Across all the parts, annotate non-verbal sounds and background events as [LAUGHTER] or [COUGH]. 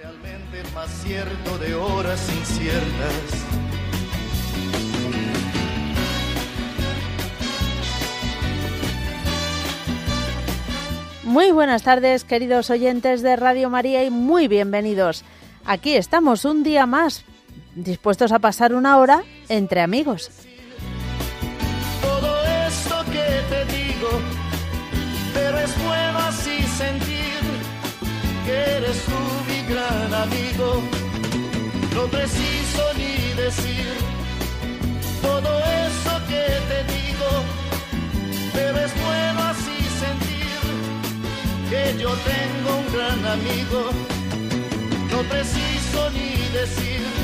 Realmente más cierto de horas inciertas. Muy buenas tardes, queridos oyentes de Radio María, y muy bienvenidos. Aquí estamos un día más, dispuestos a pasar una hora entre amigos. Todo esto que te digo, pero es bueno así sentir que eres tú mi gran amigo. No preciso ni decir todo eso que te digo, pero es bueno así sentir que yo tengo un gran amigo. No preciso ni decir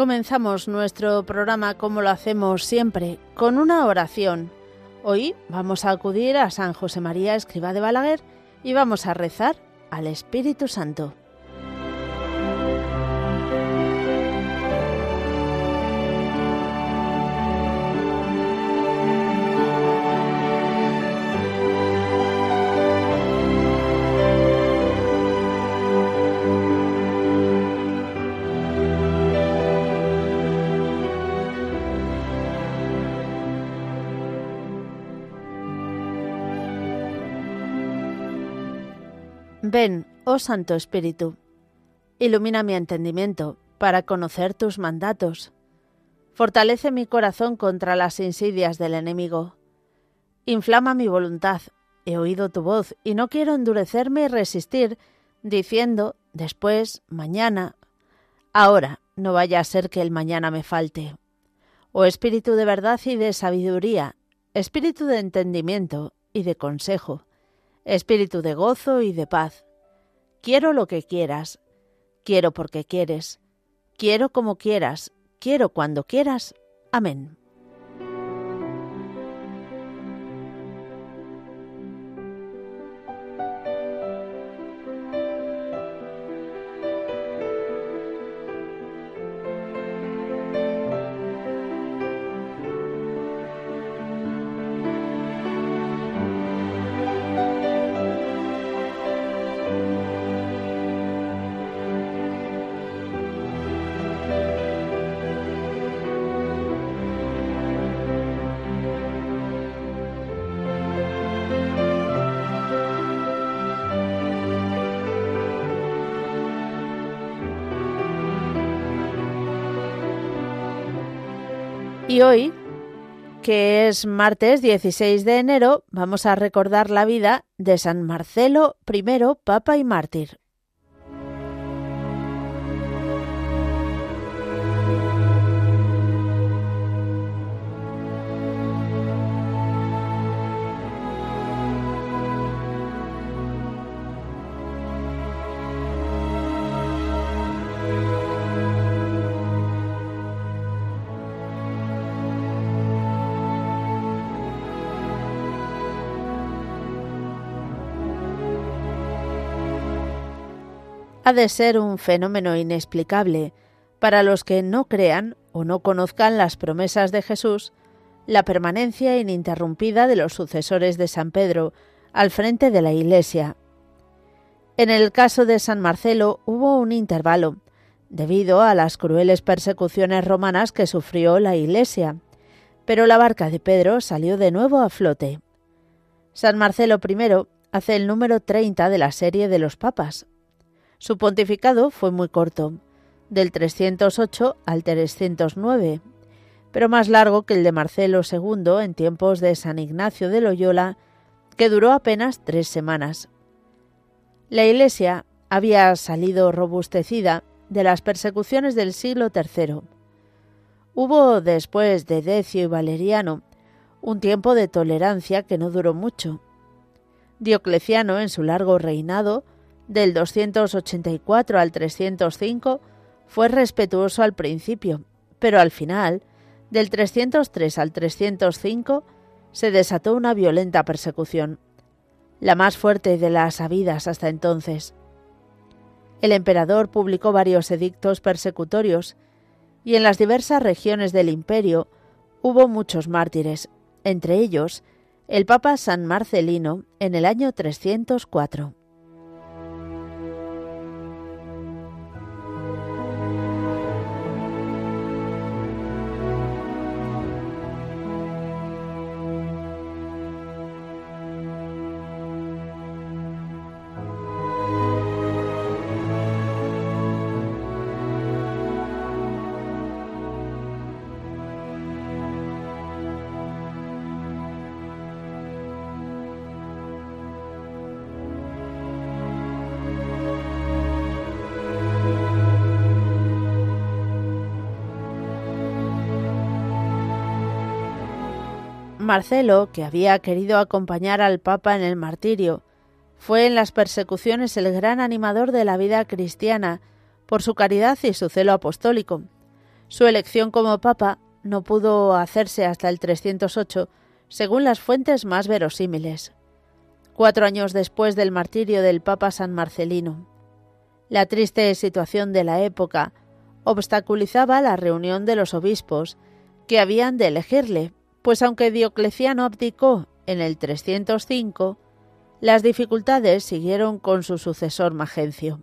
Comenzamos nuestro programa como lo hacemos siempre, con una oración. Hoy vamos a acudir a San José María Escriba de Balaguer y vamos a rezar al Espíritu Santo. Ven, oh Santo Espíritu, ilumina mi entendimiento para conocer tus mandatos. Fortalece mi corazón contra las insidias del enemigo. Inflama mi voluntad. He oído tu voz y no quiero endurecerme y resistir, diciendo después, mañana. Ahora, no vaya a ser que el mañana me falte. Oh Espíritu de verdad y de sabiduría, Espíritu de entendimiento y de consejo, Espíritu de gozo y de paz. Quiero lo que quieras, quiero porque quieres, quiero como quieras, quiero cuando quieras. Amén. Y hoy, que es martes 16 de enero, vamos a recordar la vida de San Marcelo I, Papa y Mártir. De ser un fenómeno inexplicable para los que no crean o no conozcan las promesas de Jesús, la permanencia ininterrumpida de los sucesores de San Pedro al frente de la Iglesia. En el caso de San Marcelo hubo un intervalo, debido a las crueles persecuciones romanas que sufrió la Iglesia, pero la barca de Pedro salió de nuevo a flote. San Marcelo I hace el número 30 de la serie de los papas. Su pontificado fue muy corto. del 308 al 309, pero más largo que el de Marcelo II en tiempos de San Ignacio de Loyola, que duró apenas tres semanas. La Iglesia había salido robustecida de las persecuciones del siglo III. Hubo, después de Decio y Valeriano, un tiempo de tolerancia que no duró mucho. Diocleciano, en su largo reinado, del 284 al 305, fue respetuoso al principio, pero al final, del 303 al 305, se desató una violenta persecución, la más fuerte de las habidas hasta entonces. El emperador publicó varios edictos persecutorios, y en las diversas regiones del imperio hubo muchos mártires, entre ellos el Papa San Marcelino en el año 304. Marcelo, que había querido acompañar al Papa en el martirio, fue en las persecuciones el gran animador de la vida cristiana por su caridad y su celo apostólico. Su elección como Papa no pudo hacerse hasta el 308, según las fuentes más verosímiles, cuatro años después del martirio del Papa San Marcelino. La triste situación de la época obstaculizaba la reunión de los obispos que habían de elegirle pues aunque Diocleciano abdicó en el 305, las dificultades siguieron con su sucesor Magencio.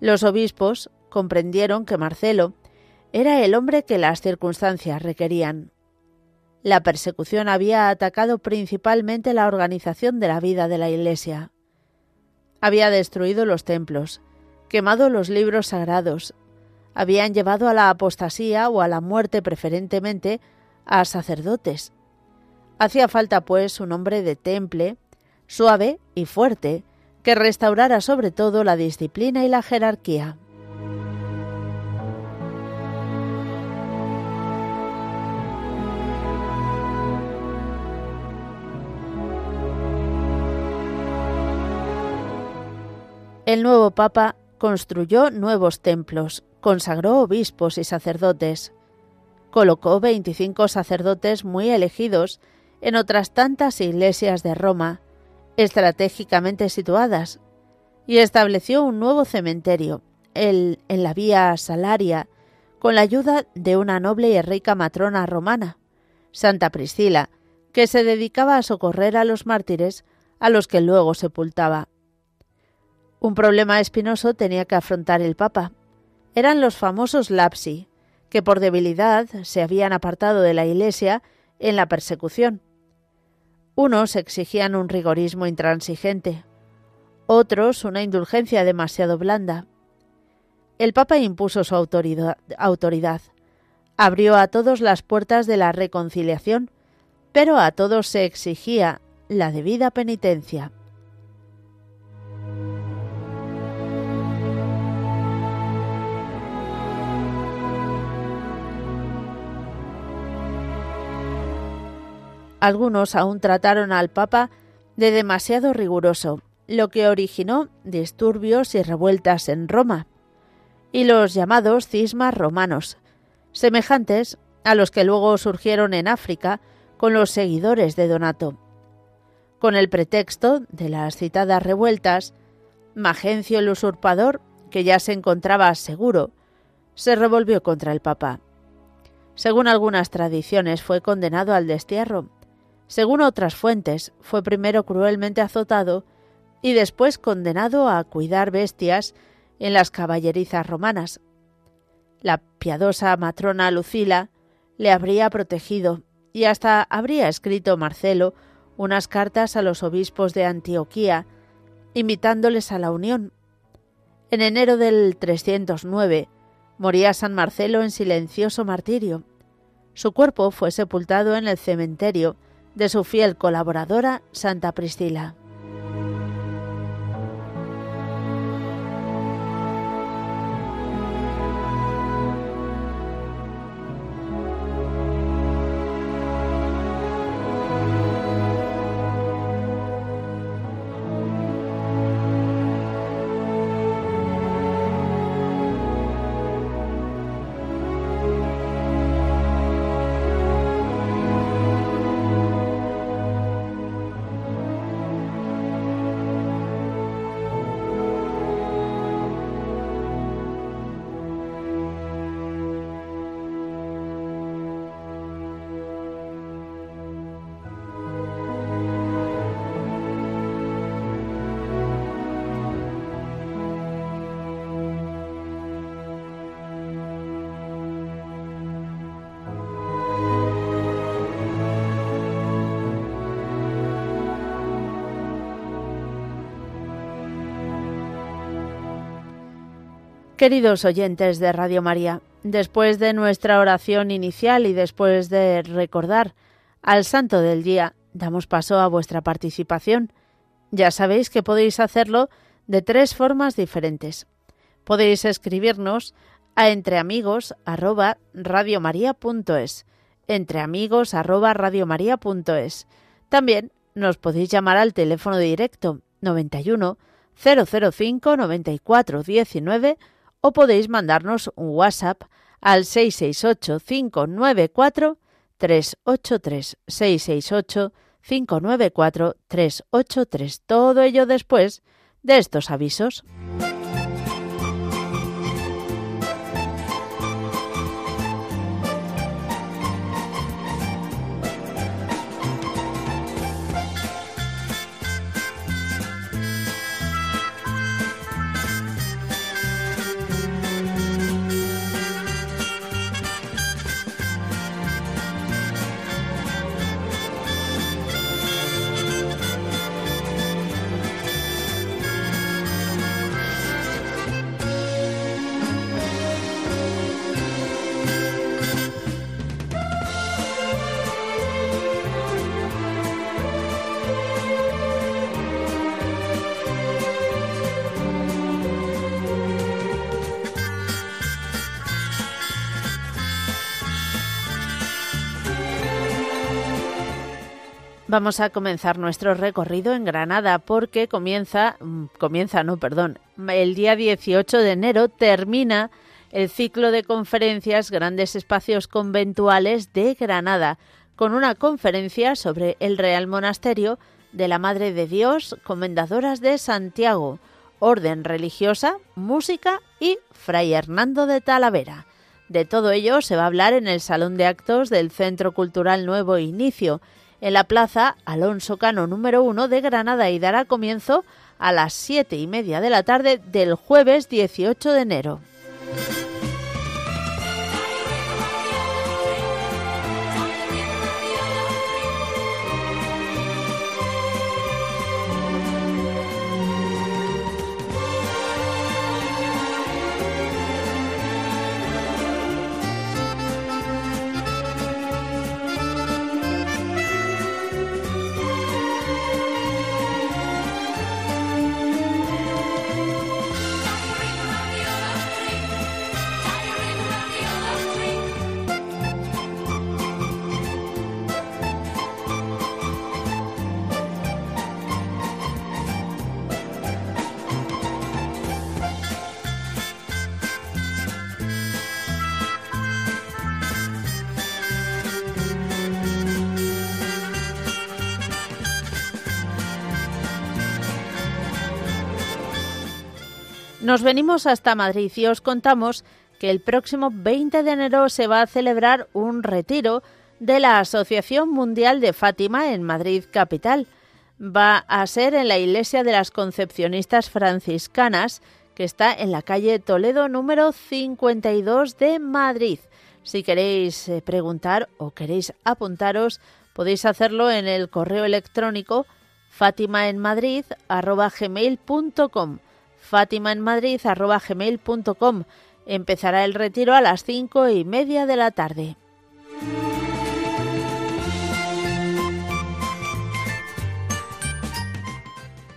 Los obispos comprendieron que Marcelo era el hombre que las circunstancias requerían. La persecución había atacado principalmente la organización de la vida de la Iglesia. Había destruido los templos, quemado los libros sagrados, habían llevado a la apostasía o a la muerte preferentemente a sacerdotes. Hacía falta, pues, un hombre de temple, suave y fuerte, que restaurara sobre todo la disciplina y la jerarquía. El nuevo Papa construyó nuevos templos, consagró obispos y sacerdotes, colocó 25 sacerdotes muy elegidos en otras tantas iglesias de Roma, estratégicamente situadas, y estableció un nuevo cementerio, el, en la vía Salaria, con la ayuda de una noble y rica matrona romana, Santa Priscila, que se dedicaba a socorrer a los mártires a los que luego sepultaba. Un problema espinoso tenía que afrontar el Papa. Eran los famosos lapsi, que por debilidad se habían apartado de la Iglesia en la persecución. Unos exigían un rigorismo intransigente, otros una indulgencia demasiado blanda. El Papa impuso su autoridad, autoridad, abrió a todos las puertas de la reconciliación, pero a todos se exigía la debida penitencia. Algunos aún trataron al Papa de demasiado riguroso, lo que originó disturbios y revueltas en Roma, y los llamados cismas romanos, semejantes a los que luego surgieron en África con los seguidores de Donato. Con el pretexto de las citadas revueltas, Magencio el usurpador, que ya se encontraba seguro, se revolvió contra el Papa. Según algunas tradiciones, fue condenado al destierro según otras fuentes, fue primero cruelmente azotado y después condenado a cuidar bestias en las caballerizas romanas. La piadosa matrona Lucila le habría protegido y hasta habría escrito Marcelo unas cartas a los obispos de Antioquía, invitándoles a la unión. En enero del 309 moría San Marcelo en silencioso martirio. Su cuerpo fue sepultado en el cementerio de su fiel colaboradora Santa Priscila. Queridos oyentes de Radio María, después de nuestra oración inicial y después de recordar al Santo del Día, damos paso a vuestra participación. Ya sabéis que podéis hacerlo de tres formas diferentes. Podéis escribirnos a entreamigos@radiomaria.es, entreamigos@radiomaria.es. También nos podéis llamar al teléfono directo 91 005 94 19 o podéis mandarnos un WhatsApp al 668-594-383. 668-594-383. Todo ello después de estos avisos. Vamos a comenzar nuestro recorrido en Granada porque comienza, mm, comienza, no, perdón, el día 18 de enero termina el ciclo de conferencias Grandes Espacios Conventuales de Granada, con una conferencia sobre el Real Monasterio de la Madre de Dios, Comendadoras de Santiago, Orden Religiosa, Música y Fray Hernando de Talavera. De todo ello se va a hablar en el Salón de Actos del Centro Cultural Nuevo Inicio, en la plaza Alonso Cano número 1 de Granada y dará comienzo a las siete y media de la tarde del jueves 18 de enero. Nos venimos hasta Madrid y os contamos que el próximo 20 de enero se va a celebrar un retiro de la Asociación Mundial de Fátima en Madrid capital. Va a ser en la Iglesia de las Concepcionistas Franciscanas, que está en la calle Toledo número 52 de Madrid. Si queréis eh, preguntar o queréis apuntaros, podéis hacerlo en el correo electrónico fatimaenmadrid.com Empezará el retiro a las cinco y media de la tarde.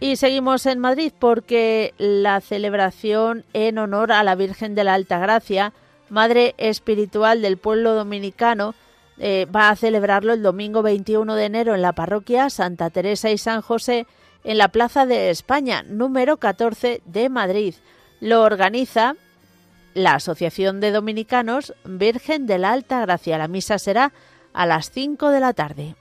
Y seguimos en Madrid porque la celebración en honor a la Virgen de la Alta Gracia, Madre Espiritual del pueblo dominicano, eh, va a celebrarlo el domingo 21 de enero en la parroquia Santa Teresa y San José en la Plaza de España, número 14 de Madrid. Lo organiza la Asociación de Dominicanos Virgen de la Alta Gracia. La misa será a las 5 de la tarde.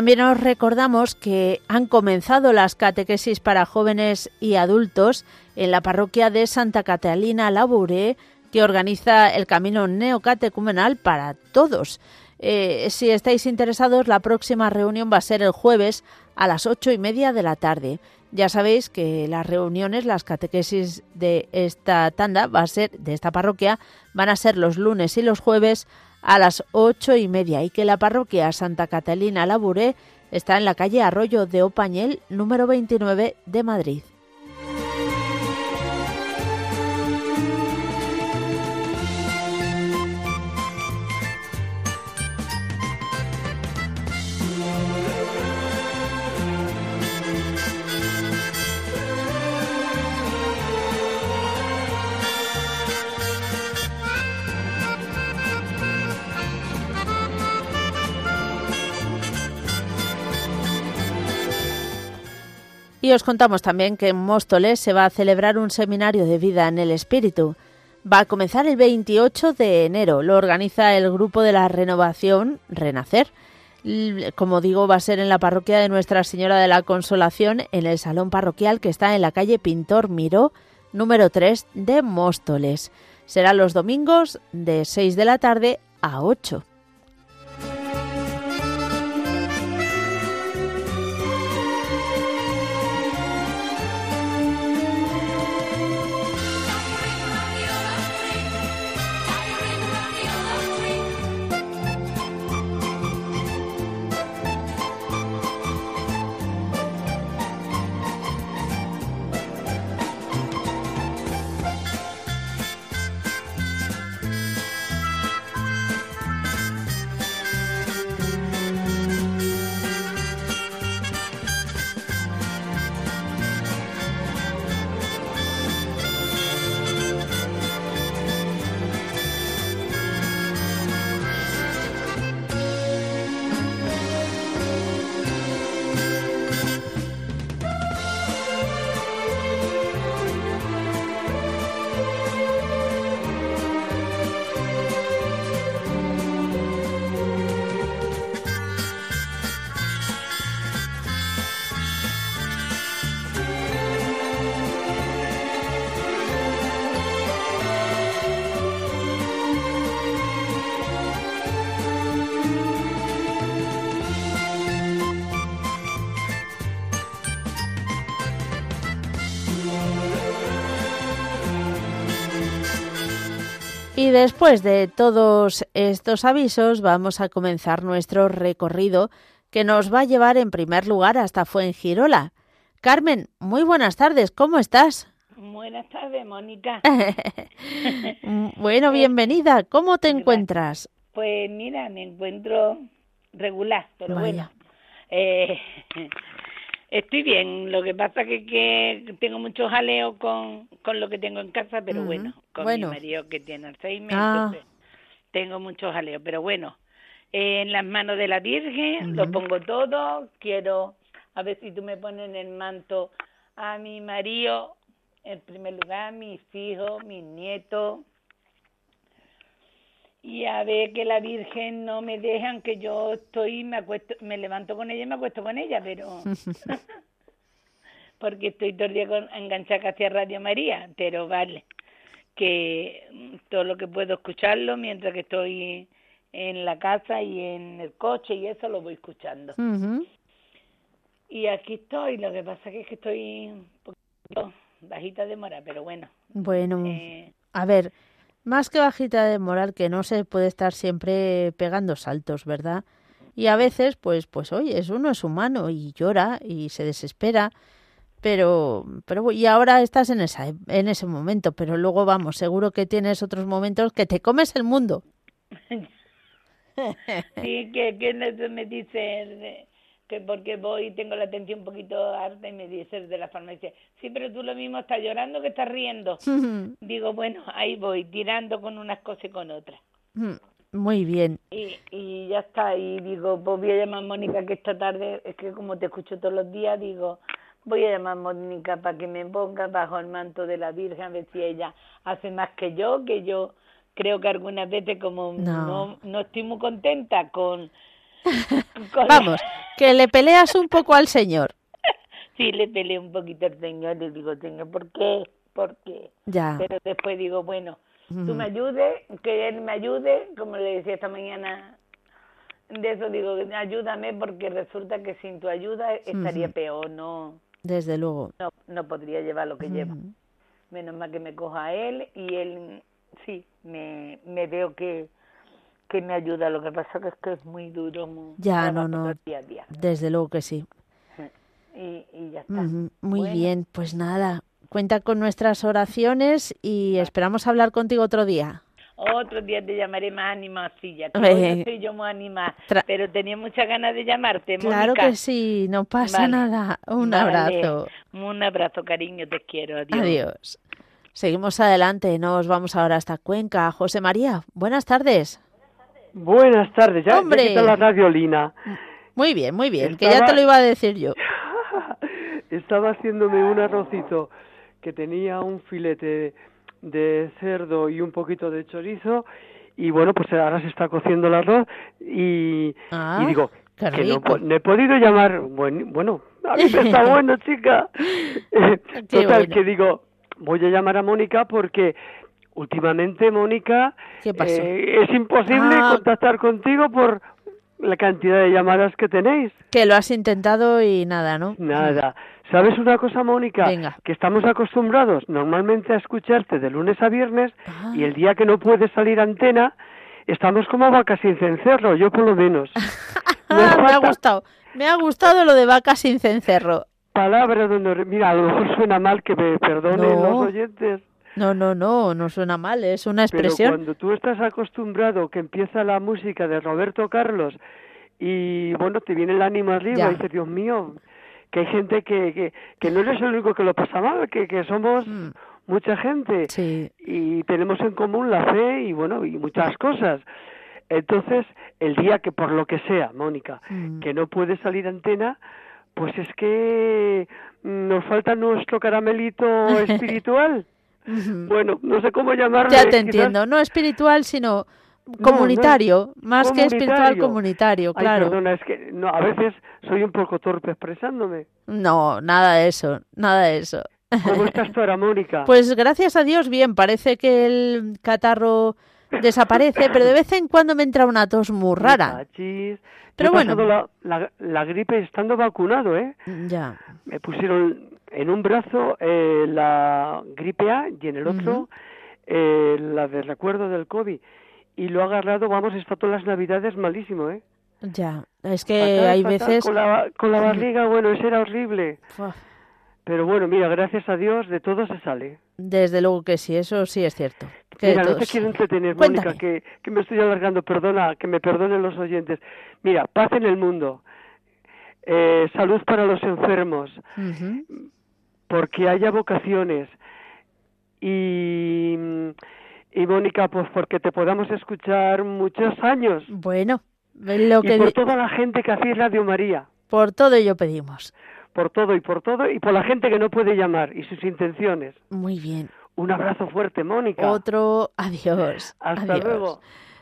También os recordamos que han comenzado las catequesis para jóvenes y adultos en la parroquia de Santa Catalina Labouré, que organiza el camino neocatecumenal para todos. Eh, si estáis interesados, la próxima reunión va a ser el jueves a las ocho y media de la tarde. Ya sabéis que las reuniones, las catequesis de esta tanda, va a ser de esta parroquia, van a ser los lunes y los jueves a las ocho y media y que la parroquia Santa Catalina Labouré está en la calle Arroyo de Opañel, número 29 de Madrid. Y os contamos también que en Móstoles se va a celebrar un seminario de vida en el espíritu. Va a comenzar el 28 de enero. Lo organiza el grupo de la renovación Renacer. Como digo, va a ser en la parroquia de Nuestra Señora de la Consolación, en el salón parroquial que está en la calle Pintor Miró, número 3 de Móstoles. Será los domingos de 6 de la tarde a 8. Y después de todos estos avisos vamos a comenzar nuestro recorrido que nos va a llevar en primer lugar hasta Fuengirola. Carmen, muy buenas tardes, ¿cómo estás? Buenas tardes, Mónica. [LAUGHS] bueno, eh, bienvenida. ¿Cómo te encuentras? Pues mira, me encuentro regular, pero bueno. Eh, Estoy bien, lo que pasa que, que tengo mucho jaleo con, con lo que tengo en casa, pero bueno, con mi marido que tiene seis meses, ah. tengo mucho jaleo, pero bueno, en las manos de la Virgen, lo pongo todo, quiero, a ver si tú me pones en el manto a mi marido, en primer lugar, mis hijos, mis nietos, y a ver que la Virgen no me dejan que yo estoy, me acuesto, me levanto con ella y me acuesto con ella, pero [LAUGHS] porque estoy todo el día con, enganchada casi a Radio María, pero vale, que todo lo que puedo escucharlo mientras que estoy en la casa y en el coche y eso lo voy escuchando. Y aquí estoy, lo que pasa es que estoy un poquito bajita de moral, pero bueno. Bueno, eh, a ver, más que bajita de moral, que no se puede estar siempre pegando saltos, ¿verdad? Y a veces, pues, pues, oye, uno es humano y llora y se desespera, pero, pero, y ahora estás en esa, en ese momento, pero luego vamos, seguro que tienes otros momentos que te comes el mundo. [LAUGHS] sí, que, que me dice que porque voy y tengo la atención un poquito harta y me dice de la farmacia, sí, pero tú lo mismo estás llorando que estás riendo. [LAUGHS] Digo, bueno, ahí voy, tirando con unas cosas y con otras. Muy bien. Y, y ya está, y digo, pues voy a llamar a Mónica que esta tarde, es que como te escucho todos los días, digo, voy a llamar a Mónica para que me ponga bajo el manto de la Virgen, a ver si ella hace más que yo, que yo creo que algunas veces como no, no, estoy muy contenta con... [LAUGHS] Vamos, que le peleas un poco al Señor. [LAUGHS] sí, le peleé un poquito al Señor, le digo, Señor, ¿por qué? ¿Por qué? Ya. Pero después digo, bueno, tú me ayudes, que Él me ayude, como le decía esta mañana de eso digo, ayúdame porque resulta que sin tu ayuda estaría peor, no. Desde luego. No, no podría llevar lo que lleva. Menos mal que me coja él y él sí, me, me veo que, que me ayuda. Lo que pasa es que es muy duro. Muy, ya, no, no. Desde luego que sí. Y, y ya está. Muy bien, pues nada. Cuenta con nuestras oraciones y esperamos hablar contigo otro día. Otro día te llamaré más animacilla. no estoy yo muy animada, pero tenía muchas ganas de llamarte, Claro que sí, no pasa nada. Un abrazo. Un abrazo, cariño, te quiero. Adiós. Adiós. Seguimos adelante, nos vamos ahora hasta Cuenca. José María, buenas tardes. Buenas tardes, ya, ¡Hombre! la radiolina. Muy bien, muy bien, que ya te lo iba a decir yo. [LAUGHS] Estaba haciéndome un arrocito que tenía un filete de cerdo y un poquito de chorizo y bueno, pues ahora se está cociendo el arroz y, ah, digo que no, he podido llamar, bueno, bueno a mí me está [LAUGHS] bueno, chica. Total, que digo, voy a llamar a Mónica porque últimamente, Mónica, eh, es imposible ah. contactar contigo por la cantidad de llamadas que tenéis. Que lo has intentado y nada, ¿no? Nada. ¿Sabes una cosa, Mónica? Que estamos acostumbrados normalmente a escucharte de lunes a viernes ah. y el día que no puedes salir antena, estamos como vacas sin cencerro, yo por lo menos. [LAUGHS] me, ha gustado. Me ha gustado lo de vacas sin cencerro palabra donde, mira, a lo mejor suena mal que me perdonen los oyentes. No, no, no, no suena mal, es una expresión. Pero cuando tú estás acostumbrado que empieza la música de Roberto Carlos y bueno, te viene el ánimo arriba y dices, Dios mío, que hay gente que, que, que no eres el único que lo pasa mal, que, que somos mm. mucha gente y tenemos en común la fe y bueno, y muchas cosas. Entonces, el día que por lo que sea, Mónica, mm. que no puedes salir antena, pues es que nos falta nuestro caramelito [LAUGHS] espiritual. Bueno, no sé cómo llamarlo. Ya te entiendo, no espiritual, sino comunitario, más que espiritual comunitario, claro. Ay, perdona, es que no, a veces soy un poco torpe expresándome. No, nada de eso, nada de eso. ¿Cómo [LAUGHS] estás tú ahora, Mónica? Pues gracias a Dios, bien, parece que el catarro desaparece, pero de vez en cuando me entra una tos muy rara. Pero bueno. La, la, gripe estando vacunado, ¿eh? Ya. Me pusieron en un brazo eh, la gripe A y en el otro eh, la de recuerdo del COVID. Y lo ha agarrado, vamos, está todas las navidades malísimo, ¿eh? Ya, es que hay veces... Con la, con la barriga, bueno, eso era horrible. Pero bueno, mira, gracias a Dios de todo se sale. Desde luego que sí, eso sí es cierto. Mira, no te quiero entretener, Mónica, que, que, me estoy alargando, perdona, que me perdonen los oyentes. Mira, paz en el mundo, eh, salud para los enfermos, porque haya vocaciones y, y Mónica, pues porque te podamos escuchar muchos años. Bueno, Lo que y por toda la gente que hacéis Radio María. Por todo ello pedimos. Por todo y por todo y por la gente que no puede llamar y sus intenciones. Muy bien. Un abrazo fuerte, Mónica. Otro adiós. Hasta luego.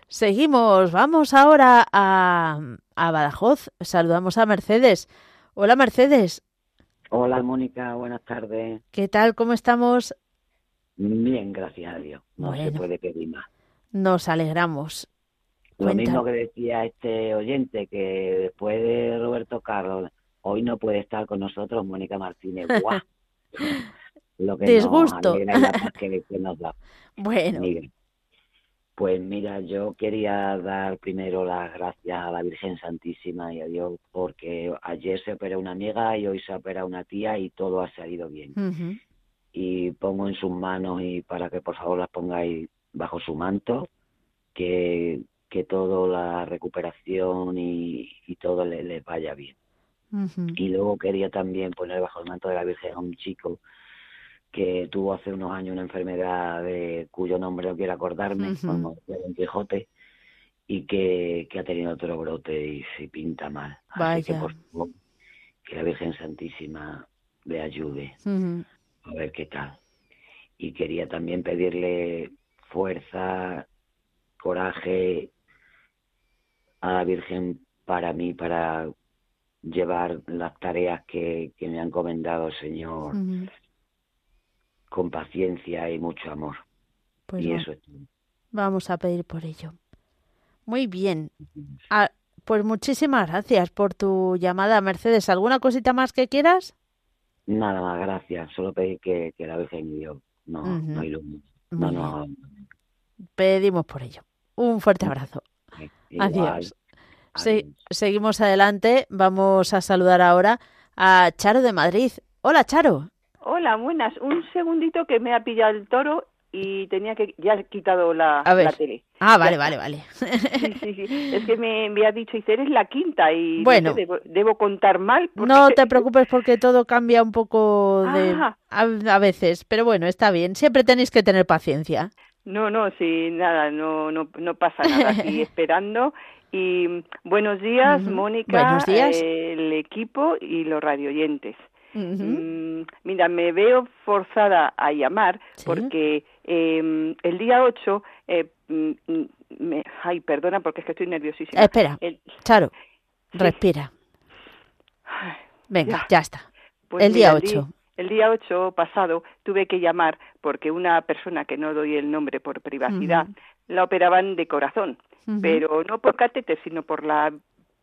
Seguimos, vamos ahora a, a Badajoz. Saludamos a Mercedes. Hola Mercedes. Hola Mónica, buenas tardes. ¿Qué tal? ¿Cómo estamos? Bien, gracias a Dios. No se puede pedir más. Nos alegramos. Lo mismo que decía este oyente, que después de Roberto Carlos, hoy no puede estar con nosotros Mónica Martínez. [LAUGHS] ¡Guau! Lo que Disgusto. que, nos da. [LAUGHS] Bueno. Pues mira, yo quería dar primero las gracias a la Virgen Santísima y a Dios porque ayer se operó una amiga y hoy se opera una tía y todo ha salido bien. Y pongo en sus manos y para que por favor las pongáis bajo su manto, que que toda la recuperación y, todo les le vaya bien. Y luego quería también poner bajo el manto de la Virgen a un chico que tuvo hace unos años una enfermedad de cuyo nombre no quiero acordarme, como Don Quijote, y que, que ha tenido otro brote y se pinta mal. Así que por favor, que la Virgen Santísima le ayude a ver qué tal. Y quería también pedirle fuerza, coraje a la Virgen para mí, para llevar las tareas que, me ha encomendado el Señor con paciencia y mucho amor. Pues y eso Vamos a pedir por ello. Muy bien. Ah, pues muchísimas gracias por tu llamada, Mercedes. ¿Alguna cosita más que quieras? Nada más, gracias. Solo pedir que, la Virgen y yo no, no No, no, Pedimos por ello. Un fuerte abrazo. Adiós. seguimos adelante. Vamos a saludar ahora a Charo de Madrid. Hola, Charo. Hola, buenas. Un segundito que me ha pillado el toro y tenía que ya he quitado la, la tele. Ah, vale, vale, [LAUGHS] vale. Sí, sí, Es que me, me ha dicho, y eres la quinta y bueno, debo, contar mal. No te preocupes porque todo cambia un poco de, [LAUGHS] a, veces, pero bueno, está bien. Siempre tenéis que tener paciencia. No, no, sí, nada, no, no, no pasa nada aquí [LAUGHS] esperando. Y buenos días, Mónica, buenos días. el equipo y los radioyentes. Mm, mira, me veo forzada a llamar porque eh, el día 8, eh, mm, me, ay, perdona porque es que estoy nerviosísima. Espera, Charo, respira. Venga, ya, está. Pues el día 8. El día 8 pasado tuve que llamar porque una persona que no doy el nombre por privacidad la operaban de corazón, pero no por catéter, sino por la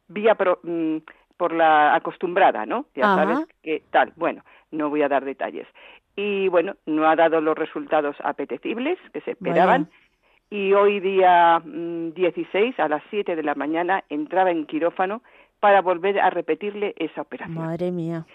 vía mm, por la acostumbrada, ¿no? Ya sabes que tal. Bueno, no voy a dar detalles. Y bueno, no ha dado los resultados apetecibles que se esperaban. Y hoy día 16 mm, a las 7 de la mañana entraba en quirófano para volver a repetirle esa operación. Madre mía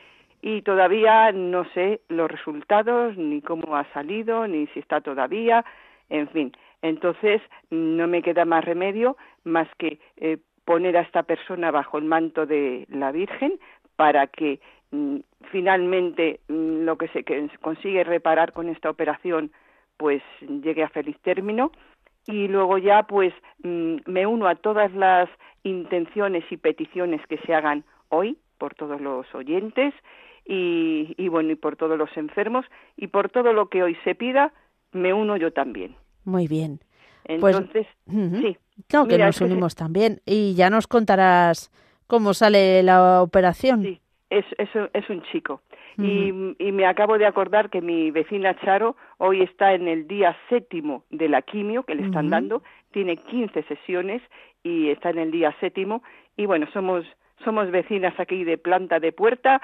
y todavía no sé los resultados, ni cómo ha salido, ni si está todavía, en fin. Entonces, no me queda más remedio más que eh, poner a esta persona bajo el manto de la Virgen para que mm, finalmente mm, lo que se consigue reparar con esta operación pues llegue a feliz término y luego ya pues mm, me uno a todas las intenciones y peticiones que se hagan hoy por todos los oyentes y, bueno, y por todos los enfermos y por todo lo que hoy se pida, me uno yo también. Muy bien. Pues, Entonces, sí. Claro que nos unimos también. Y ya nos contarás cómo sale la operación. Sí, es, es, es un chico. y, y, me acabo de acordar que mi vecina Charo hoy está en el día séptimo de la quimio que le están dando, tiene 15 sesiones y está en el día séptimo. Y bueno, somos somos vecinas aquí de planta de puerta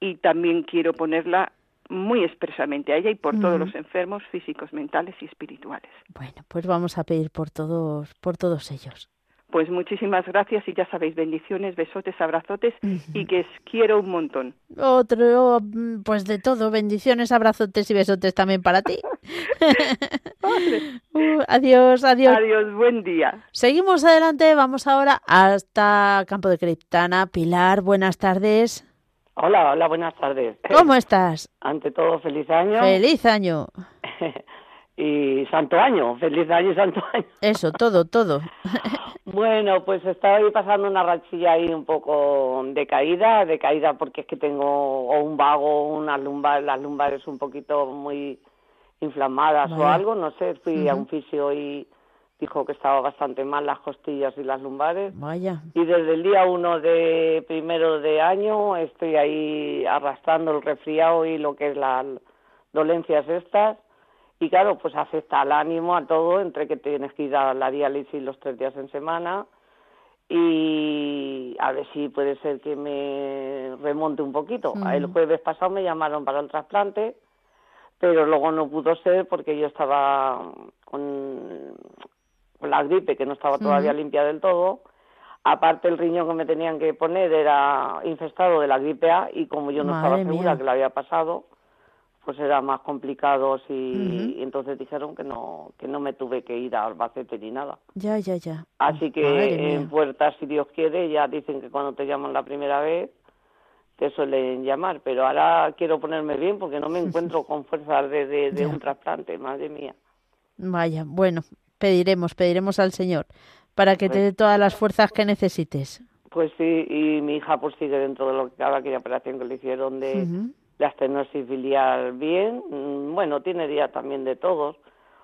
y también quiero ponerla muy expresamente a ella y por todos los enfermos físicos, mentales y espirituales. Bueno, pues vamos a pedir por todos, por todos ellos. Pues muchísimas gracias y ya sabéis, bendiciones, besotes, abrazotes y que os quiero un montón. Otro, pues de todo, bendiciones, abrazotes y besotes también para ti. [LAUGHS] Uh, adiós, adiós. Adiós, buen día. Seguimos adelante, vamos ahora hasta Campo de Criptana. Pilar, buenas tardes. Hola, hola, buenas tardes. [LAUGHS] ¿Cómo estás? Ante todo, feliz año. Feliz año. [LAUGHS] y santo año, feliz año y santo año. [LAUGHS] Eso, todo, todo. bueno, pues estoy pasando una rachilla ahí un poco de caída, de caída porque es que tengo o un vago, unas lumbares, las lumbares un poquito muy inflamadas o algo, no sé, fui a un fisio y dijo que estaba bastante mal las costillas y las lumbares. Vaya. Y desde el día uno de primero de año estoy ahí arrastrando el resfriado y lo que es las dolencias estas. Y claro, pues afecta al ánimo, a todo, entre que tienes que ir a la diálisis los tres días en semana y a ver si puede ser que me remonte un poquito. El jueves pasado me llamaron para el trasplante, pero luego no pudo ser porque yo estaba con la gripe que no estaba todavía limpia del todo. Aparte el riñón que me tenían que poner era infestado de la gripe A y como yo no estaba segura que lo había pasado, pues era más complicado y, entonces dijeron que no que no me tuve que ir a Albacete ni nada. Ya, ya, ya. Así que en puertas, si Dios quiere, ya dicen que cuando te llaman la primera vez te suelen llamar, pero ahora quiero ponerme bien porque no me [LAUGHS] encuentro con fuerzas de, de un trasplante, madre mía. Vaya, bueno, pediremos, pediremos al Señor para que te pues dé todas las fuerzas que necesites. Pues sí, y mi hija pues sigue dentro de lo que cada aquella operación que le hicieron de la estenosis biliar bien. Mm, bueno, tiene día también de todos,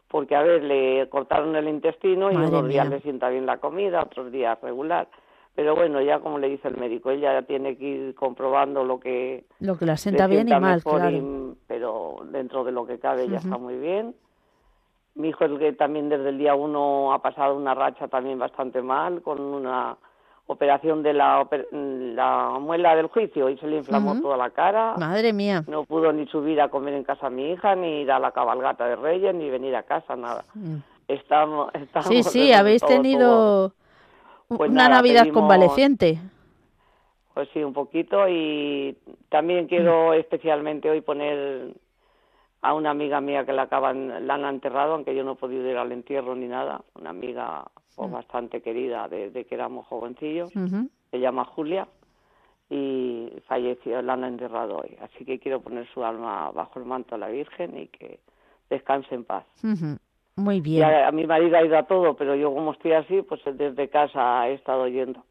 porque a ver, le cortaron el intestino y unos días le sienta bien la comida, otros días regular. Pero bueno, ya como le dice el médico, ella ya tiene que ir comprobando lo que... Lo que la sienta bien y mal, claro. pero dentro de lo que cabe ya está muy bien mi hijo el que también desde el día uno ha pasado una racha también bastante mal con una operación de la, la muela del juicio y se le inflamó toda la cara. Madre mía. No pudo ni subir a comer en casa a mi hija, ni ir a la cabalgata de Reyes, ni venir a casa, nada. Mm. Estamos, [LAUGHS] estamos sí, sí, habéis tenido pues una Navidad convaleciente. Pues sí, un poquito y también quiero especialmente hoy poner a una amiga mía que la acaban, la han enterrado, aunque yo no he podido ir al entierro ni nada, una amiga pues, bastante querida desde que éramos jovencillos, se llama Julia y falleció, la han enterrado hoy, así que quiero poner su alma bajo el manto de la Virgen y que descanse en paz. Muy bien. a, mi marido ha ido a todo, pero yo como estoy así, pues desde casa he estado yendo.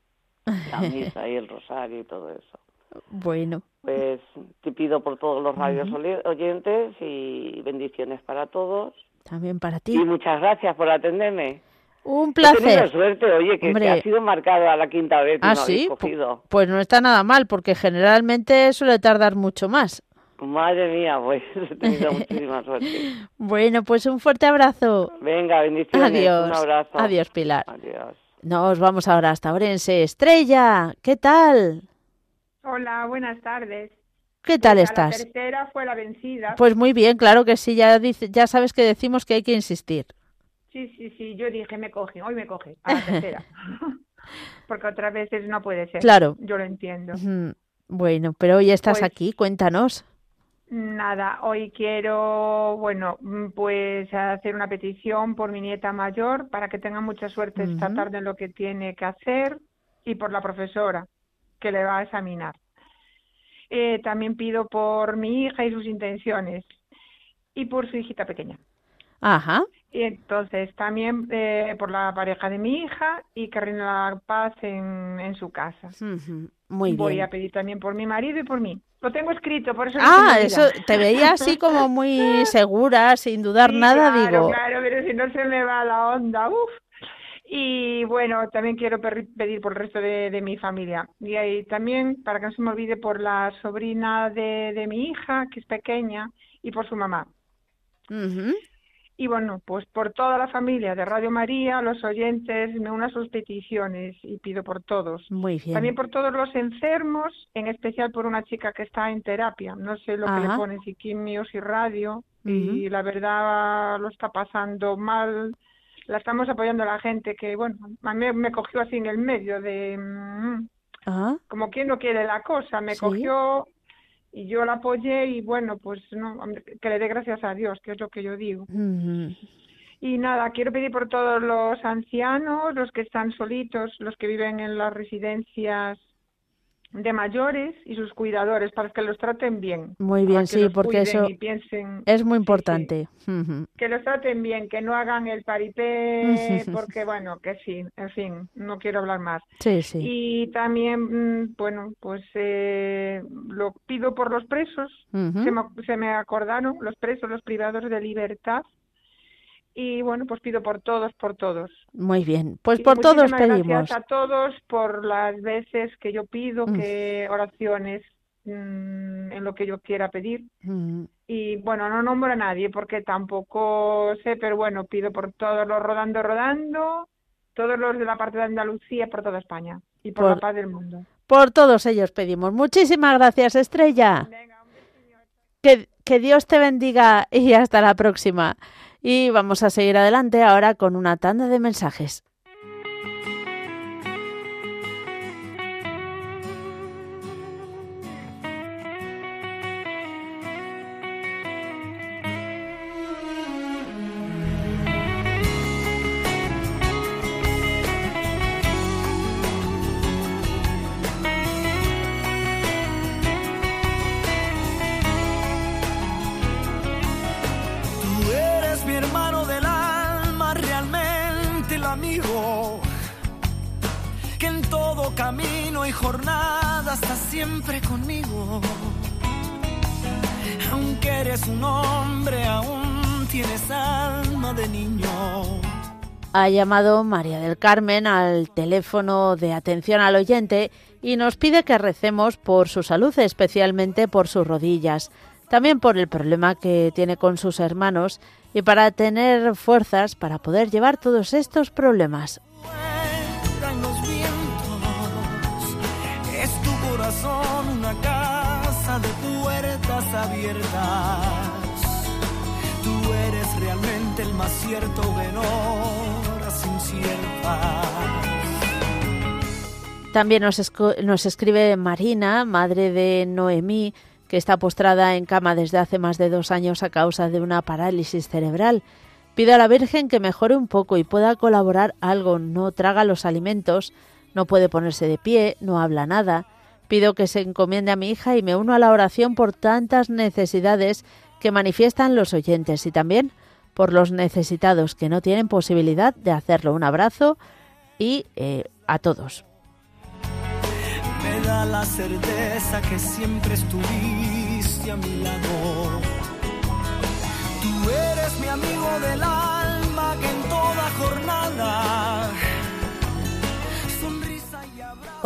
La [LAUGHS] misa y el rosario y todo eso. Bueno. Pues te pido por todos los radios oyentes y bendiciones para todos. También para ti. Y muchas gracias por atenderme. Un placer. He suerte, oye, que ha sido marcado a la quinta vez. ¿Ah, sí? Pues no está nada mal, porque generalmente suele tardar mucho más. Madre mía, pues [LAUGHS] he tenido muchísima suerte. [LAUGHS] Bueno, pues un fuerte abrazo. Venga, bendiciones. Adiós. Un abrazo. Adiós, Pilar. Adiós. Nos vamos ahora hasta Orense. Estrella, ¿qué tal? Hola, buenas tardes. ¿Qué tal estás? La tercera fue la vencida. Pues muy bien, claro que sí, ya, dice, ya sabes que decimos que hay que insistir. Sí, sí, sí, yo dije, me coge, hoy me coge, a la [LAUGHS] tercera. Porque otras veces no puede ser. Claro. Yo lo entiendo. Bueno, pero hoy estás pues aquí, cuéntanos. Nada, hoy quiero, bueno, pues hacer una petición por mi nieta mayor para que tenga mucha suerte esta tarde en lo que tiene que hacer y por la profesora que le va a examinar. Eh, también pido por mi hija y sus intenciones y por su hijita pequeña. Ajá. Y entonces también eh, por la pareja de mi hija y que reina la paz en, en su casa. Muy bien. Voy a pedir también por mi marido y por mí. Lo tengo escrito, por eso. Ah, eso te veía así como muy [LAUGHS] segura, sin dudar nada, digo. Claro, pero si no se me va la onda, uff. Y bueno, también quiero pedir por el resto de, mi familia. Y ahí también, para que no se me olvide, por la sobrina de, de mi hija, que es pequeña, y por su mamá. Y bueno, pues por toda la familia de Radio María, los oyentes, me unas sus peticiones y pido por todos. Muy bien. También por todos los enfermos, en especial por una chica que está en terapia. No sé lo que le ponen, si quimios y radio, y la verdad lo está pasando mal la estamos apoyando a la gente que, bueno, a mí me cogió así en el medio de... Mm, como quien no quiere la cosa, me cogió y yo la apoyé y bueno, pues no, que le dé gracias a Dios, que es lo que yo digo. Y nada, quiero pedir por todos los ancianos, los que están solitos, los que viven en las residencias de mayores y sus cuidadores para que los traten bien. Muy bien, sí, porque eso es muy importante. Que los traten bien, que no hagan el paripé, porque bueno, que sí, en fin, no quiero hablar más. Sí, sí. Y también, mm, bueno, pues eh, lo pido por los presos, se, me, se me acordaron, los presos, los privados de libertad, y bueno, pues pido por todos, por todos. Muy bien, pues por todos pedimos. Gracias a todos por las veces que yo pido, mm. que oraciones mm, en lo que yo quiera pedir. Mm. Y bueno, no nombro a nadie porque tampoco sé, pero bueno, pido por todos los rodando, rodando, todos los de la parte de Andalucía, por toda España y por, la paz del mundo. Por todos ellos pedimos. Muchísimas gracias, Estrella. que, que Dios te bendiga y hasta la próxima. Y vamos a seguir adelante ahora con una tanda de mensajes. Ha llamado María del Carmen al teléfono de atención al oyente y nos pide que recemos por su salud, especialmente por sus rodillas, también por el problema que tiene con sus hermanos y para tener fuerzas para poder llevar todos estos problemas. Tú eres realmente el más cierto También nos, nos escribe Marina, madre de Noemí, que está postrada en cama desde hace más de dos años a causa de una parálisis cerebral. Pido a la Virgen que mejore un poco y pueda colaborar algo. No traga los alimentos, no puede ponerse de pie, no habla nada. Pido que se encomiende a mi hija y me uno a la oración por tantas necesidades que manifiestan los oyentes y también por los necesitados que no tienen posibilidad de hacerlo. Un abrazo y eh, a todos. Me da la certeza que siempre estuviste a mi lado. Tú eres mi amigo del alma que en toda jornada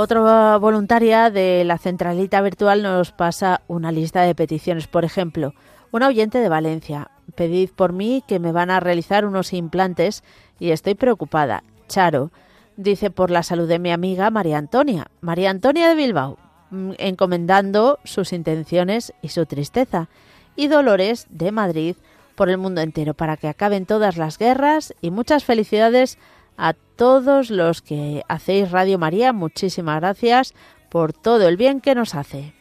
otra voluntaria de la centralita virtual nos pasa una lista de peticiones. Por ejemplo, un oyente de Valencia. Pedid por mí que me van a realizar unos implantes y estoy preocupada. Charo dice por la salud de mi amiga María Antonia. María Antonia de Bilbao, mm, encomendando sus intenciones y su tristeza. Y Dolores de Madrid por el mundo entero para que acaben todas las guerras y muchas felicidades a todos los que hacéis Radio María, muchísimas gracias por todo el bien que nos hace.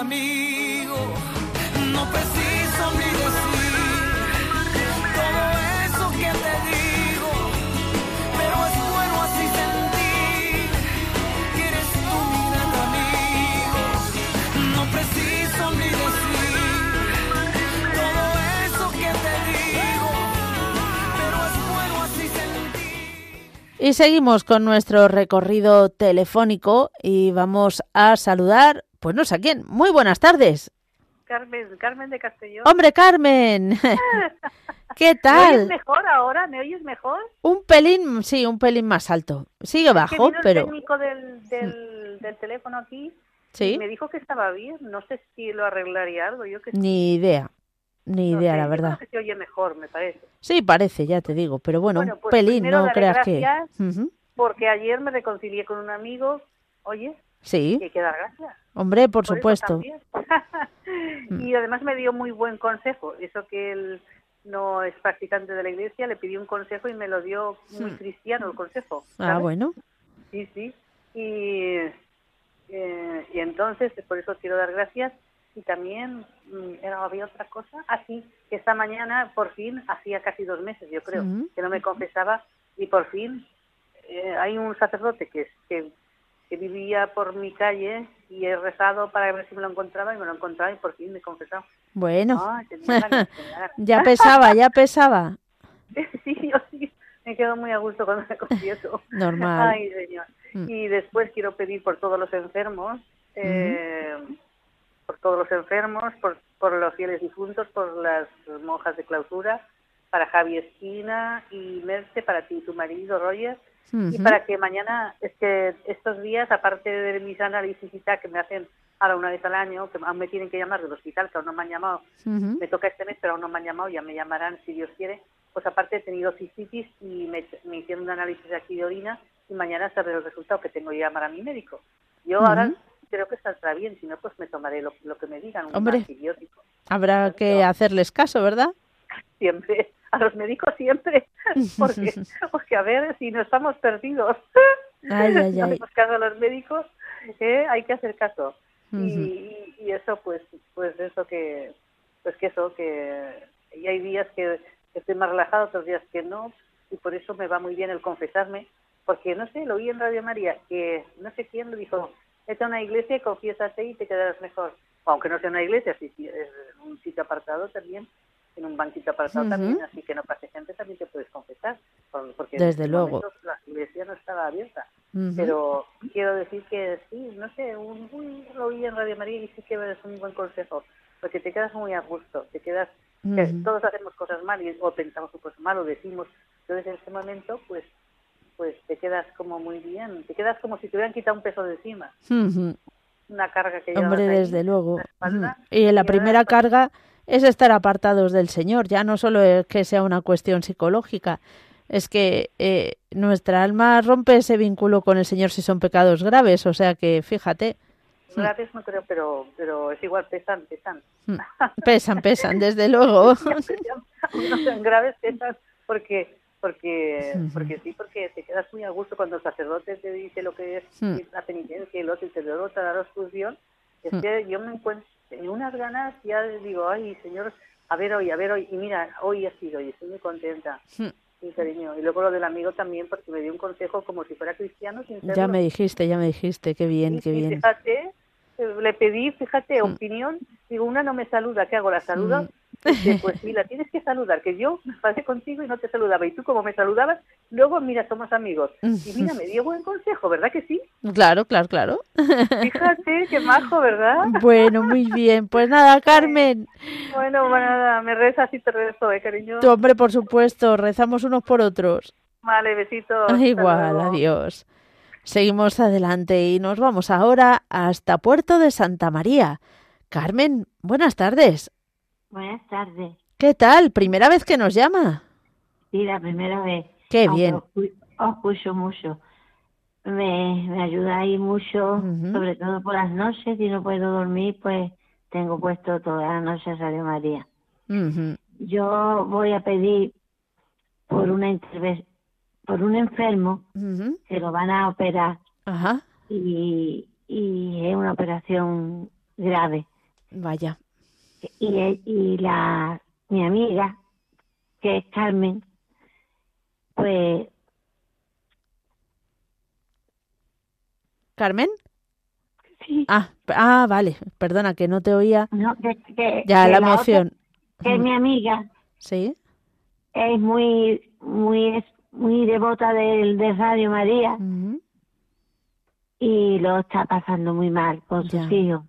Amigo. No preciso ni decir todo eso que te digo, pero es bueno así sentir que eres tú mi gran amigo. No preciso ni decir todo eso que te digo, pero es bueno así sentir. Y seguimos con nuestro recorrido telefónico y vamos a saludar pues no sé a quién. Muy buenas tardes. Carmen, Carmen de Castellón. ¡Hombre, Carmen! [LAUGHS] ¿Qué tal? ¿Me oyes mejor ahora? ¿Me oyes mejor? Un pelín, sí, un pelín más alto. Sigue bajo, pero... el técnico del, del, teléfono aquí ¿Sí? me dijo que estaba bien. No sé si lo arreglaría algo. Yo que Ni idea. Ni idea, la verdad. Creo que se oye mejor, me parece. Sí, parece, ya te digo. Pero bueno, un pues pelín, no creas que... Porque ayer me reconcilié con un amigo. Oye, Sí. Y hay que dar gracias. Hombre, por, supuesto. [LAUGHS] y además me dio muy buen consejo. Eso que él no es practicante de la iglesia, le pidió un consejo y me lo dio muy hmm. cristiano el consejo. Ah, bueno. Sí, sí. Y, eh, y entonces, por eso quiero dar gracias. Y también mm, había otra cosa. Así ah, que esta mañana, por fin, hacía casi dos meses, yo creo, que no me confesaba. Y por fin eh, hay un sacerdote que, que, que vivía por mi calle y he rezado para ver si me lo encontraba y me lo encontraba y por fin me he confesado. Bueno, [LAUGHS] ya pesaba, ya pesaba. [LAUGHS] sí, yo sí, me quedo muy a gusto cuando me confieso. Normal. Ay, señor. Mm. Y después quiero pedir por todos los enfermos, eh, por todos los enfermos, por, por los fieles difuntos, por las monjas de clausura, para Javi Esquina y Merce, para ti y tu marido, Roger, y para que mañana, es que estos días, aparte de mis análisis y tal, que me hacen ahora una vez al año, que aún me tienen que llamar del hospital, que aún no me han llamado, me toca este mes, pero aún no me han llamado, ya me llamarán si Dios quiere, pues aparte he tenido cistitis y me, hicieron un análisis aquí de orina y mañana sabré el resultado que tengo que llamar a mi médico. Yo ahora creo que saldrá bien, si no, pues me tomaré lo, que me digan, un antibiótico. Habrá que hacerles caso, ¿verdad? [LAUGHS] Siempre a los médicos siempre, [LAUGHS] porque, porque a ver, si no estamos perdidos, ay, ay, [LAUGHS] ay. no caso a los médicos, ¿eh? hay que hacer caso. y, y, eso, pues, pues eso que, pues que eso, que y hay días que estoy más relajado, otros días que no, y por eso me va muy bien el confesarme, porque no sé, lo oí en Radio María, que no sé quién lo dijo, vete a una iglesia confiésate y te quedarás mejor. Aunque no sea una iglesia, si es un sitio apartado también, en un banquito apartado también, así que no pase gente, también te puedes confesar, porque Desde luego. la iglesia no estaba abierta. Pero quiero decir que sí, no sé, un, lo oí en Radio María y sí que es un buen consejo, porque te quedas muy a gusto, te quedas, todos hacemos cosas mal y, o pensamos cosas mal o decimos, entonces en ese momento pues pues te quedas como muy bien, te quedas como si te hubieran quitado un peso de encima. Una carga que Hombre, desde luego. y en la primera carga es estar apartados del Señor. Ya no solo es que sea una cuestión psicológica, es que eh, nuestra alma rompe ese vínculo con el Señor si son pecados graves. O sea que, fíjate. Graves no creo, pero, pero es igual, pesan, pesan. Mm. Pesan, pesan, desde luego. [LAUGHS] no sean graves, pesan, porque porque porque sí porque te quedas muy a gusto cuando el sacerdote te dice lo que es mm. la penitencia y lo otro y te da la es que yo me encuentro tenía unas ganas, ya digo, ay, señor, a ver hoy, a ver hoy, y mira, hoy ha sido y estoy muy contenta. Hmm. Sí, cariño. Y luego lo del amigo también, porque me dio un consejo como si fuera cristiano. ya me dijiste, ya me dijiste, qué bien, qué bien. Fíjate, le pedí, fíjate, opinión. Digo, una no me saluda, ¿qué hago? ¿La saludo? Hmm pues la tienes que saludar, que yo me pasé contigo y no te saludaba. Y tú como me saludabas, luego mira, somos amigos. Y mira, me dio buen consejo, ¿verdad que sí? Claro, claro, claro. Fíjate, qué majo, ¿verdad? Bueno, muy bien. Pues nada, [LAUGHS] Carmen. Bueno, bueno, nada, me rezas y te rezo, ¿eh, cariño? Tu hombre, por supuesto, rezamos unos por otros. Vale, besitos. Igual, adiós. Seguimos adelante y nos vamos ahora hasta Puerto de Santa María. Carmen, buenas tardes. Buenas tardes. ¿Qué tal? ¿Primera vez que nos llama? Sí, la primera vez. Qué bien. Os, escucho mucho. Me, me ayudáis mucho, sobre todo por las noches. Si no puedo dormir, pues tengo puesto toda la noche Radio María. Yo voy a pedir por una por un enfermo que lo van a operar. Ajá. Y, y es una operación grave. Vaya. Y, y la mi amiga que es Carmen pues Carmen sí. Ah ah vale. Perdona que no te oía. No, que, ya la, emoción. que es mi amiga sí. es muy muy muy devota del de Radio María y lo está pasando muy mal con sus hijos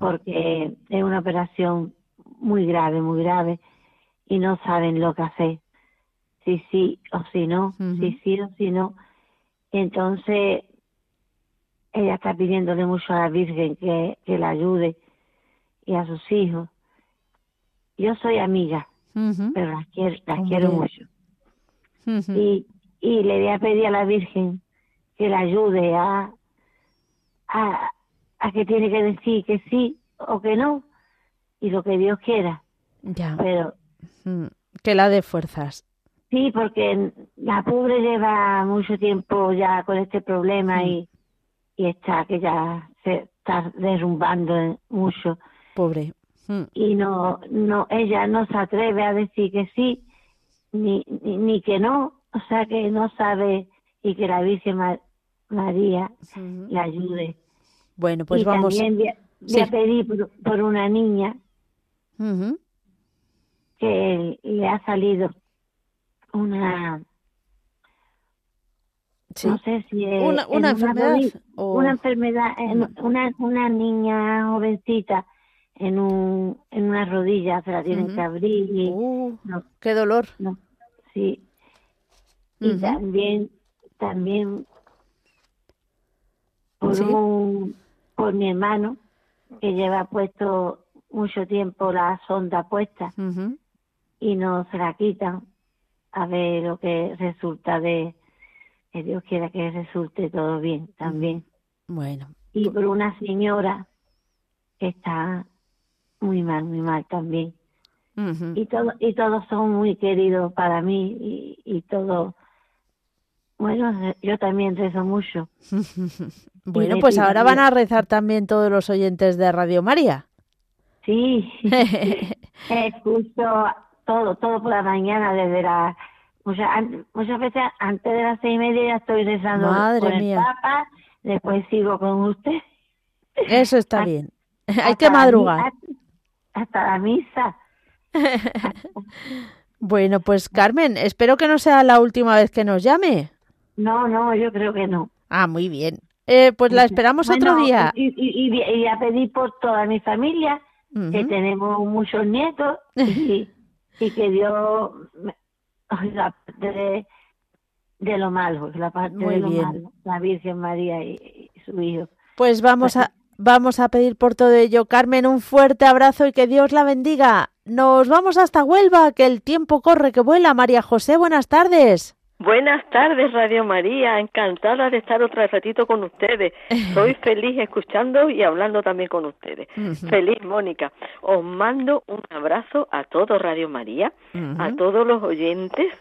porque es una operación muy grave, muy grave, y no saben lo que hacer, si sí o si no, si sí o si no. Entonces, ella está pidiéndole mucho a la Virgen que, que la ayude y a sus hijos. Yo soy amiga, pero las quiero, las quiero mucho. Y, y le voy a pedir a la Virgen que la ayude a a, a que tiene que decir que sí o que no y lo que Dios quiera. Ya. Pero que la de fuerzas. Sí, porque la pobre lleva mucho tiempo ya con este problema y, y está que ya se está derrumbando mucho. Pobre. Y no, no, ella no se atreve a decir que sí ni, ni, que no, o sea que no sabe y que la Virgen María le ayude. Bueno, pues vamos. También voy, a pedir por, una niña que le ha salido una no sé si es una, enfermedad una enfermedad una una niña jovencita en un en una rodilla se la tienen que abrir y uh, qué dolor. no sí. Y también también por por mi hermano que lleva puesto mucho tiempo la sonda puesta y no se la quitan. A ver lo que resulta de que Dios quiera que resulte todo bien también. Bueno. Y por una señora que está muy mal, muy mal también. Y todo, y todos son muy queridos para mí y, y todo. Bueno, yo también rezo mucho. [LAUGHS] bueno, pues ahora van a rezar también todos los oyentes de Radio María. Sí, [LAUGHS] [LAUGHS] escucho todo, todo por la mañana, desde la... Muchas, muchas veces antes de las seis y media ya estoy rezando Madre con mía. el Papa, después sigo con usted. Eso está bien. Hay que madrugar. Hasta la misa. [LAUGHS] bueno, pues Carmen, espero que no sea la última vez que nos llame. No, no, yo creo que no. Ah, muy bien. Eh, pues la esperamos otro día. Y, y, y, a pedir por toda mi familia, que tenemos muchos nietos, y, que Dios la parte de, lo malo, la parte de lo malo, la Virgen María y, su hijo. Pues vamos a vamos a pedir por todo ello. Carmen, un fuerte abrazo y que Dios la bendiga. Nos vamos hasta Huelva, que el tiempo corre, que vuela. María José, buenas tardes. Buenas tardes, Radio María. Encantada de estar otro ratito con ustedes. [LAUGHS] Soy feliz escuchando y hablando también con ustedes. Feliz, Mónica. Os mando un abrazo a todo Radio María, a todos los oyentes,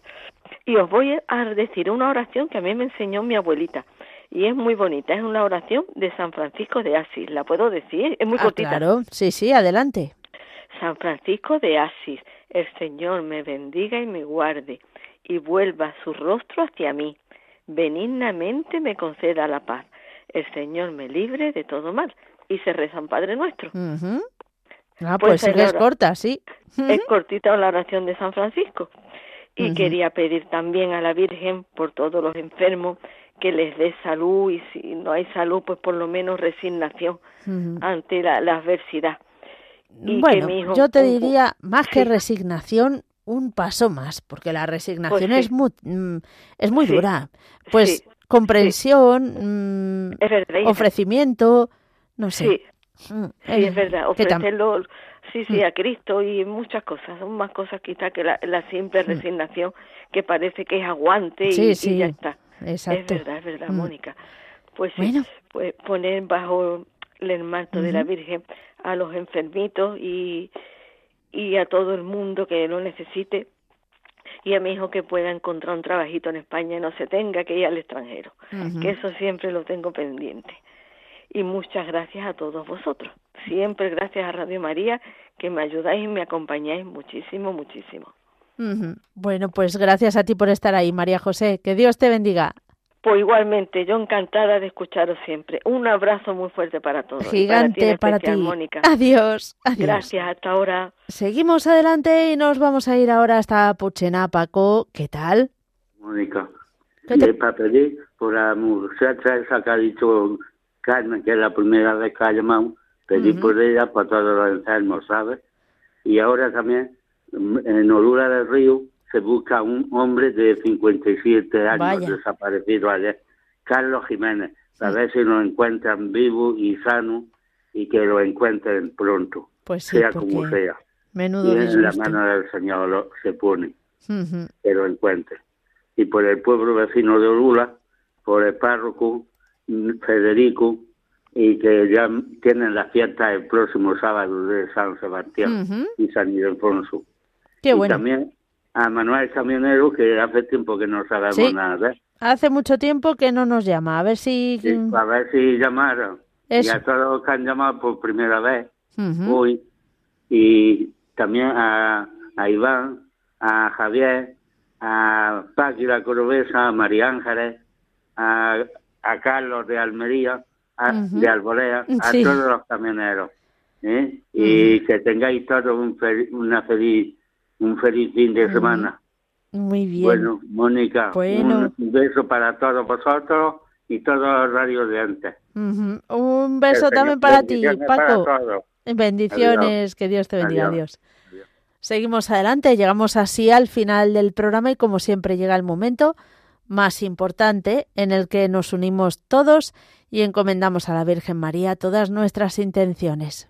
y os voy a decir una oración que a mí me enseñó mi abuelita. Y es muy bonita, es una oración de San Francisco de Asís. ¿La puedo decir? Es muy ah, cortita. Claro, sí, sí, adelante. San Francisco de Asís, el Señor me bendiga y me guarde y vuelva su rostro hacia mí. Benignamente me conceda la paz. El Señor me libre de todo mal. Y se reza un Padre Nuestro. Ah, pues, pues es corta, sí. Es cortita la oración de San Francisco. Y quería pedir también a la Virgen por todos los enfermos que les dé salud y si no hay salud, pues por lo menos resignación ante la, adversidad. bueno, yo te diría, más que resignación, un paso más, porque la resignación pues es muy, mm, es muy dura. Pues comprensión, mm, ofrecimiento, no sé. Sí, mm, es verdad, ofrecerlo, sí, sí, a Cristo y muchas cosas, son más cosas quizá que la, simple resignación que parece que es aguante y, ya está. Exacto. Es verdad, es verdad, Mónica. Pues pues poner bajo el manto de la Virgen a los enfermitos y, y a todo el mundo que lo necesite y a mi hijo que pueda encontrar un trabajito en España y no se tenga que ir al extranjero, que eso siempre lo tengo pendiente. Y muchas gracias a todos vosotros. Siempre gracias a Radio María que me ayudáis y me acompañáis muchísimo, muchísimo. Bueno, pues gracias a ti por estar ahí, María José. Que Dios te bendiga. Pues igualmente, yo encantada de escucharos siempre. Un abrazo muy fuerte para todos. Gigante para ti. Adiós, adiós. Gracias, hasta ahora. Seguimos adelante y nos vamos a ir ahora hasta Puchena. Paco, ¿qué tal? Mónica, te... para pedir por la muchacha esa que ha dicho Carmen, que es la primera vez que ha llamado, pedir por ella para todos los enfermos, ¿sabes? Y ahora también, en Olura del Río, se busca un hombre de 57 años desaparecido ayer, Carlos Jiménez, a ver si lo encuentran vivo y sano y que lo encuentren pronto, pues sea como sea. Menudo y en la mano del Señor se pone, que lo encuentre. Y por el pueblo vecino de Orula, por el párroco Federico, y que ya tienen la fiesta el próximo sábado de San Sebastián y San Ildefonso. Qué bueno. Y también a Manuel Camionero, que hace tiempo que no sabemos nada Hace mucho tiempo que no nos llama, a ver si... a ver si llamaron. Y a todos los que han llamado por primera vez hoy. Y también a, a Iván, a Javier, a Paqui la Corobesa, a María Ángeles, a, a Carlos de Almería, de Albolea, a todos los camioneros. ¿eh? Y que tengáis todos un, una feliz, un feliz fin de semana. Muy bien. Bueno, Mónica, un beso para todos vosotros y todos los radios de antes. Un beso también para ti, Paco. Bendiciones, que Dios te bendiga. Adiós. Seguimos adelante, llegamos así al final del programa y como siempre llega el momento más importante en el que nos unimos todos y encomendamos a la Virgen María todas nuestras intenciones.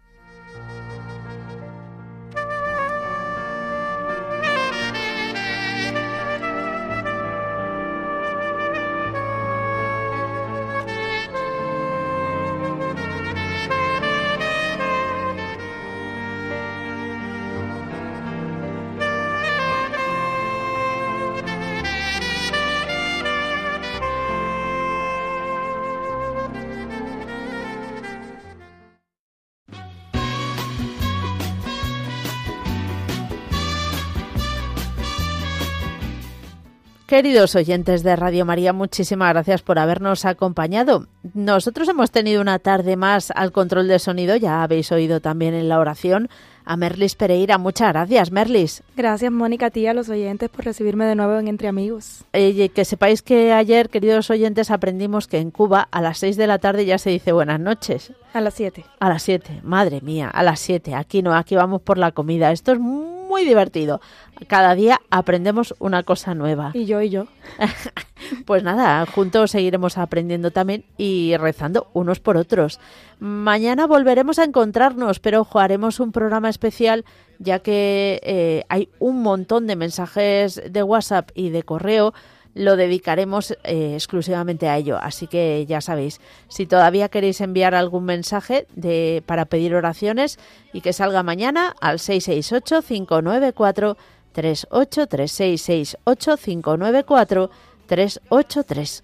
Queridos oyentes de Radio María, muchísimas gracias por habernos acompañado. Nosotros hemos tenido una tarde más al control de sonido, ya habéis oído también en la oración a Merlis Pereira. Muchas gracias, Merlis. Gracias, Mónica, a ti y a los oyentes por recibirme de nuevo en Entre Amigos. Eh, que sepáis que ayer, queridos oyentes, aprendimos que en Cuba a las 6 de la tarde ya se dice buenas noches. A las 7. A las 7, madre mía, a las 7. Aquí no, aquí vamos por la comida. Esto es muy divertido. Cada día aprendemos una cosa nueva. Y yo y yo. [LAUGHS] pues nada, juntos seguiremos aprendiendo también y rezando unos por otros. Mañana volveremos a encontrarnos, pero ojo, haremos un programa especial ya que eh, hay un montón de mensajes de WhatsApp y de correo lo dedicaremos eh, exclusivamente a ello. Así que ya sabéis, si todavía queréis enviar algún mensaje de, para pedir oraciones y que salga mañana al 668 594 3836 594 383.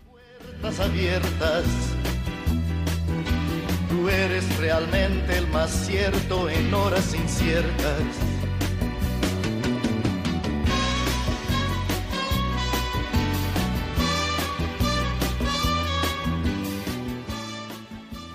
abiertas. Tú eres realmente el más cierto en horas inciertas